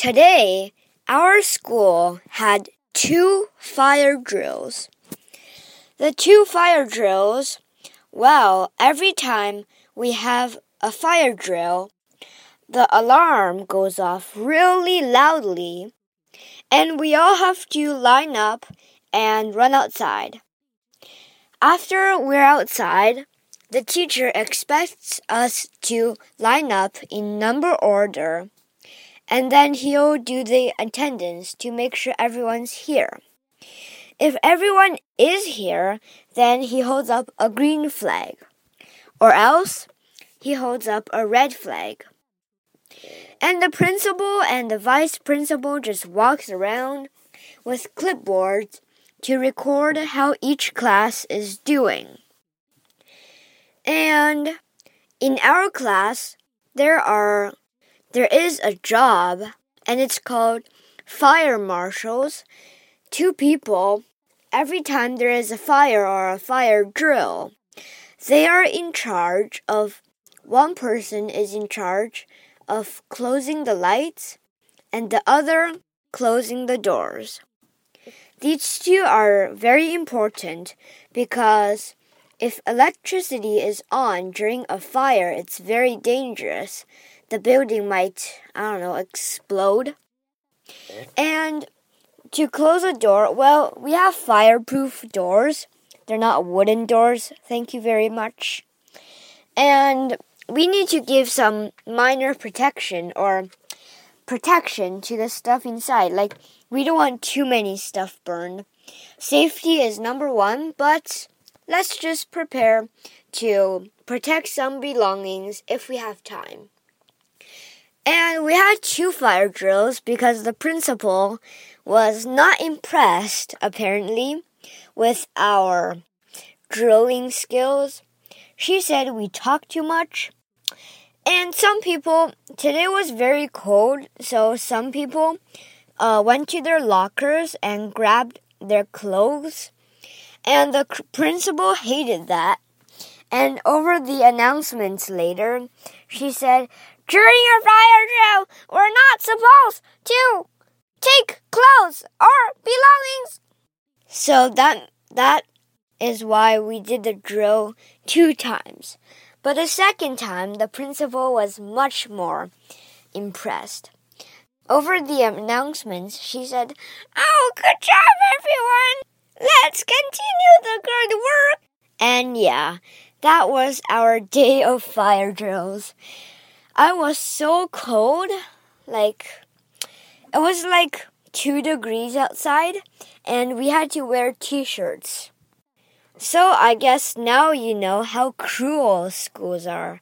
Today, our school had two fire drills. The two fire drills, well, every time we have a fire drill, the alarm goes off really loudly, and we all have to line up and run outside. After we're outside, the teacher expects us to line up in number order, and then he'll do the attendance to make sure everyone's here. If everyone is here, then he holds up a green flag, or else he holds up a red flag. And the principal and the vice principal just walks around with clipboards to record how each class is doing. And in our class, there are there is a job and it's called fire marshals. Two people every time there is a fire or a fire drill. They are in charge of one person is in charge of closing the lights and the other closing the doors. These two are very important because if electricity is on during a fire, it's very dangerous. The building might, I don't know, explode. And to close a door, well, we have fireproof doors. They're not wooden doors. Thank you very much. And we need to give some minor protection or protection to the stuff inside. Like, we don't want too many stuff burned. Safety is number one, but Let's just prepare to protect some belongings if we have time. And we had two fire drills because the principal was not impressed, apparently, with our drilling skills. She said we talk too much. And some people, today was very cold, so some people uh, went to their lockers and grabbed their clothes and the principal hated that. And over the announcements later, she said, During your fire drill, we're not supposed to take clothes or belongings. So that that is why we did the drill two times. But the second time, the principal was much more impressed. Over the announcements, she said, Oh, good job, everyone! Let's continue the good work. And yeah, that was our day of fire drills. I was so cold, like, it was like two degrees outside, and we had to wear t shirts. So I guess now you know how cruel schools are.